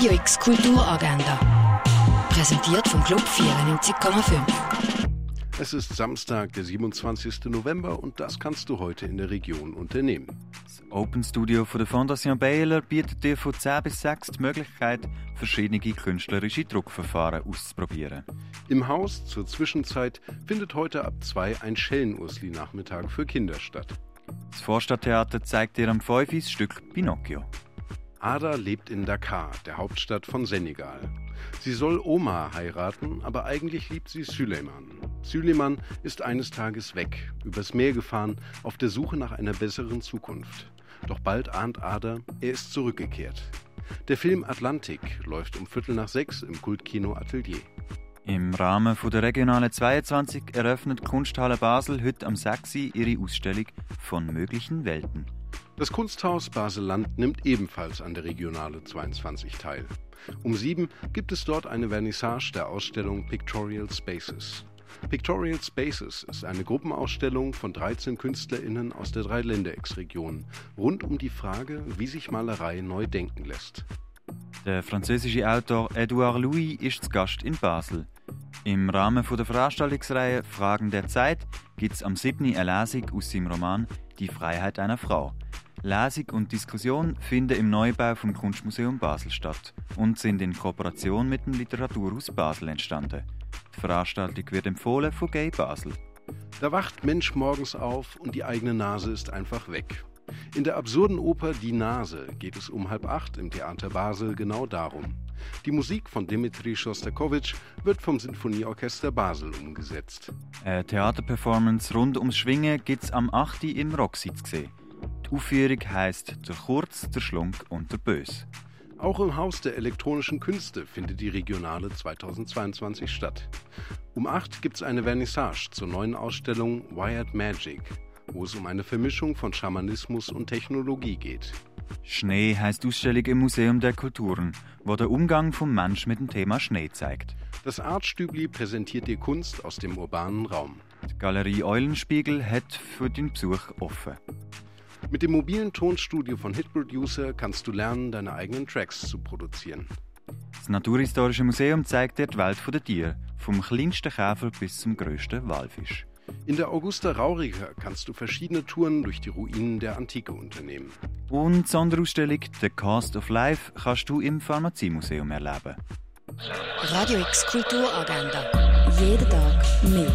Radio X Kulturagenda. Präsentiert vom Club 94,5. Es ist Samstag, der 27. November und das kannst du heute in der Region unternehmen. Das Open Studio von der Fondation Baylor bietet dir von 10 bis 6 die Möglichkeit, verschiedene künstlerische Druckverfahren auszuprobieren. Im Haus zur Zwischenzeit findet heute ab 2 ein Schellenursli-Nachmittag für Kinder statt. Das Vorstadttheater zeigt dir am 5 das Stück Pinocchio. Ada lebt in Dakar, der Hauptstadt von Senegal. Sie soll Omar heiraten, aber eigentlich liebt sie Süleyman. Süleyman ist eines Tages weg, übers Meer gefahren, auf der Suche nach einer besseren Zukunft. Doch bald ahnt Ada, er ist zurückgekehrt. Der Film Atlantik läuft um Viertel nach sechs im Kultkino Atelier. Im Rahmen der Regionale 22 eröffnet Kunsthalle Basel heute am 6. ihre Ausstellung von möglichen Welten. Das Kunsthaus Basel-Land nimmt ebenfalls an der Regionale 22 teil. Um sieben gibt es dort eine Vernissage der Ausstellung Pictorial Spaces. Pictorial Spaces ist eine Gruppenausstellung von 13 KünstlerInnen aus der Dreiländerex-Region rund um die Frage, wie sich Malerei neu denken lässt. Der französische Autor Edouard Louis ist zu Gast in Basel. Im Rahmen der Veranstaltungsreihe Fragen der Zeit gibt es am 7. eine Lesung aus seinem Roman Die Freiheit einer Frau. Lesung und Diskussion finden im Neubau vom Kunstmuseum Basel statt und sind in Kooperation mit dem Literaturhaus Basel entstanden. Die Veranstaltung wird empfohlen von Gay Basel. Da wacht Mensch morgens auf und die eigene Nase ist einfach weg. In der absurden Oper Die Nase geht es um halb acht im Theater Basel genau darum. Die Musik von Dimitri Schostakowitsch wird vom Sinfonieorchester Basel umgesetzt. Eine Theaterperformance rund ums Schwingen gibt es am 8. im Roxy zu sehen. Die Aufführung heisst Der Kurz, der Schlunk und der Bös. Auch im Haus der elektronischen Künste findet die Regionale 2022 statt. Um 8 gibt es eine Vernissage zur neuen Ausstellung Wired Magic, wo es um eine Vermischung von Schamanismus und Technologie geht. Schnee heißt Ausstellung im Museum der Kulturen, wo der Umgang vom Mensch mit dem Thema Schnee zeigt. Das Artstübli präsentiert dir Kunst aus dem urbanen Raum. Die Galerie Eulenspiegel hat für den Besuch offen. Mit dem mobilen Tonstudio von Hit Producer kannst du lernen, deine eigenen Tracks zu produzieren. Das Naturhistorische Museum zeigt dir die Welt der Tiere, vom kleinsten Käfer bis zum größten Walfisch. In der Augusta Rauriger kannst du verschiedene Touren durch die Ruinen der Antike unternehmen. Und die Sonderausstellung The Cost of Life kannst du im Pharmaziemuseum erleben. Radio X Kulturagenda. Jeden Tag mehr.